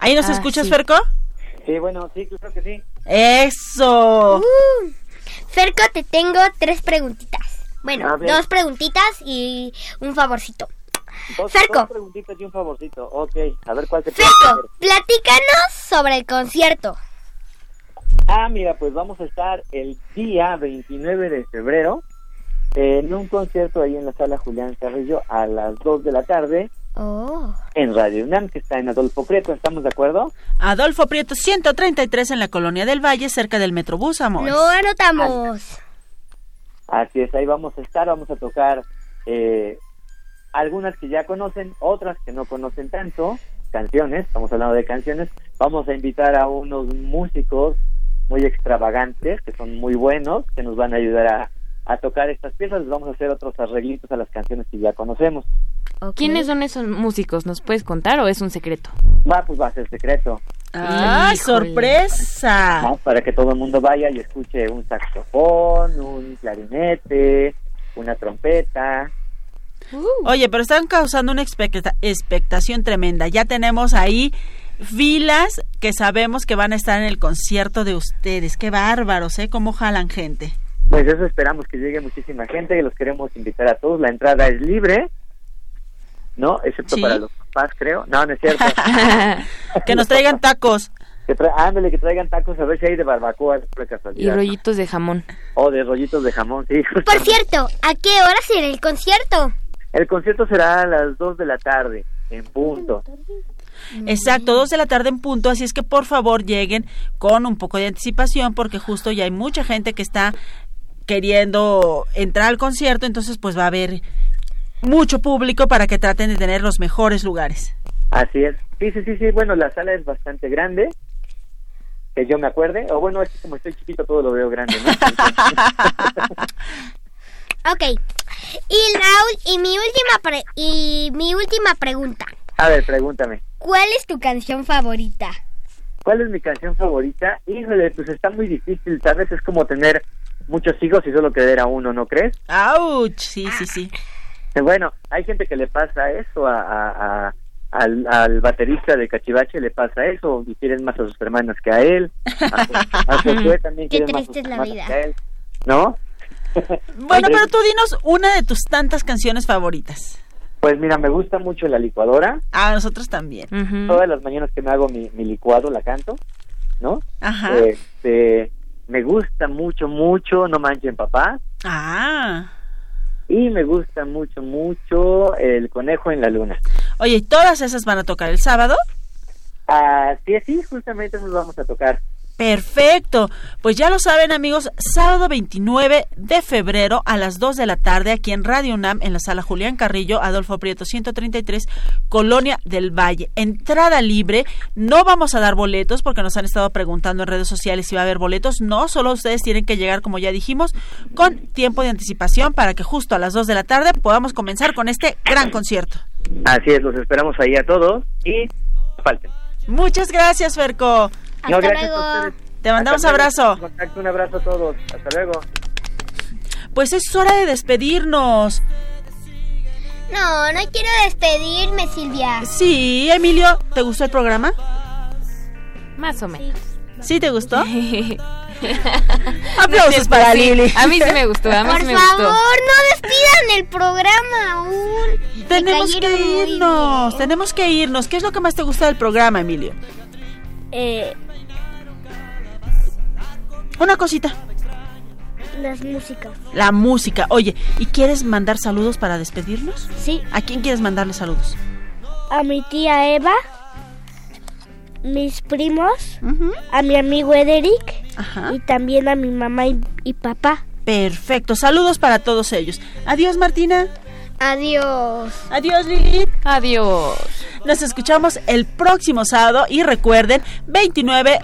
¿Ahí nos Ah, escuchas, sí. Ferco? Sí, bueno, sí, claro que sí. Eso. Uh, Ferco, te tengo tres preguntitas. Bueno, dos preguntitas y un favorcito. Dos, Ferco. dos preguntitas y un favorcito. Ok, a ver cuál te Ferco, platícanos sobre el concierto. Ah, mira, pues vamos a estar el día 29 de febrero en un concierto ahí en la sala Julián Carrillo a las 2 de la tarde Oh. en Radio UNAM, que está en Adolfo Prieto. ¿Estamos de acuerdo? Adolfo Prieto 133 en la Colonia del Valle, cerca del Metrobús, amor. Lo anotamos. Así es, ahí vamos a estar, vamos a tocar eh, algunas que ya conocen, otras que no conocen tanto, canciones, estamos hablando de canciones, vamos a invitar a unos músicos muy extravagantes, que son muy buenos, que nos van a ayudar a, a tocar estas piezas, les vamos a hacer otros arreglitos a las canciones que ya conocemos. ¿Quiénes son esos músicos? ¿Nos puedes contar o es un secreto? Va, pues va a ser secreto. ¡Ah, sorpresa! ¿no? Para que todo el mundo vaya y escuche un saxofón, un clarinete, una trompeta. Oye, pero están causando una expecta- expectación tremenda. Ya tenemos ahí filas que sabemos que van a estar en el concierto de ustedes. Qué bárbaros, ¿eh? Cómo jalan gente. Pues eso esperamos que llegue muchísima gente y los queremos invitar a todos. La entrada es libre, ¿no? Excepto Sí. para los papás, creo. No, no es cierto. que nos traigan tacos. Que tra- ándale, que traigan tacos a ver si hay de barbacoa por Y rollitos de jamón. O de rollitos de jamón, sí. Por cierto, ¿a qué hora será el concierto? El concierto será a las 2 de la tarde, en punto. Exacto, dos de la tarde en punto, así es que por favor lleguen con un poco de anticipación porque justo ya hay mucha gente que está queriendo entrar al concierto, entonces pues va a haber mucho público para que traten de tener los mejores lugares. Así es. Sí, sí, sí, sí. Bueno, la sala es bastante grande. Que yo me acuerde. O bueno, es que como estoy chiquito todo lo veo grande, ¿no? Ok. Y, la, ul- y, mi última pre- y mi última pregunta. A ver, pregúntame. ¿Cuál es tu canción favorita? ¿Cuál es mi canción favorita? Híjole, pues está muy difícil, ¿sabes? Es como tener muchos hijos y solo querer a uno, ¿no crees? ¡Auch! Sí, sí, sí. Bueno, hay gente que le pasa eso a, a- a- al, al baterista de Cachivache, le pasa eso, y quieren más a sus hermanas que a él. A, a Josué también Qué quieren más a triste sus es la vida. que a él, ¿No? Bueno, pero tú dinos una de tus tantas canciones favoritas. Pues mira, me gusta mucho la licuadora. A nosotros también. Todas las mañanas que me hago mi, mi licuado la canto, ¿no? Ajá. Este, me gusta mucho, mucho No Manchen Papá. Ah. Y me gusta mucho, mucho El Conejo en la Luna. Oye, ¿y todas esas van a tocar el sábado? Así es, sí, justamente nos vamos a tocar. Perfecto. Pues ya lo saben amigos, sábado 29 de febrero a las 2 de la tarde aquí en Radio UNAM en la sala Julián Carrillo, Adolfo Prieto 133, Colonia del Valle. Entrada libre, no vamos a dar boletos porque nos han estado preguntando en redes sociales si va a haber boletos. No, solo ustedes tienen que llegar, como ya dijimos, con tiempo de anticipación para que justo a las 2 de la tarde podamos comenzar con este gran concierto. Así es, los esperamos ahí a todos y falten. Muchas gracias, Ferco. No, gracias a ustedes. Te mandamos Hasta luego. abrazo. Contacto, Un abrazo a todos. Hasta luego. Pues es hora de despedirnos. No, no quiero despedirme, Silvia. Sí, Emilio, ¿te gustó el programa? Más o menos. ¿Sí te gustó? Aplausos Aplausos para Lili. A mí sí me gustó, a mí Por sí me favor, gustó. no despidan el programa aún. Tenemos que irnos, tenemos que irnos. ¿Qué es lo que más te gusta del programa, Emilio? Eh, Una cosita. las músicas. La música. Oye, ¿y quieres mandar saludos para despedirnos? Sí. ¿A quién quieres mandarle saludos? A mi tía Eva, mis primos, a mi amigo Ederic y también a mi mamá y, y papá. Perfecto. Saludos para todos ellos. Adiós, Martina. Adiós. Adiós, Lili. Adiós. Nos escuchamos el próximo sábado y recuerden, 29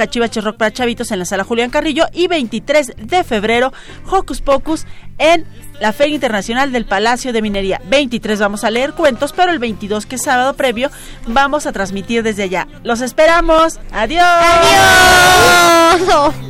Cachivache Rock para Chavitos en la sala Julián Carrillo y 23 de febrero Hocus Pocus en la Feria Internacional del Palacio de Minería. 23 vamos a leer cuentos, pero el 22 que es sábado previo vamos a transmitir desde allá. Los esperamos. Adiós. Adiós.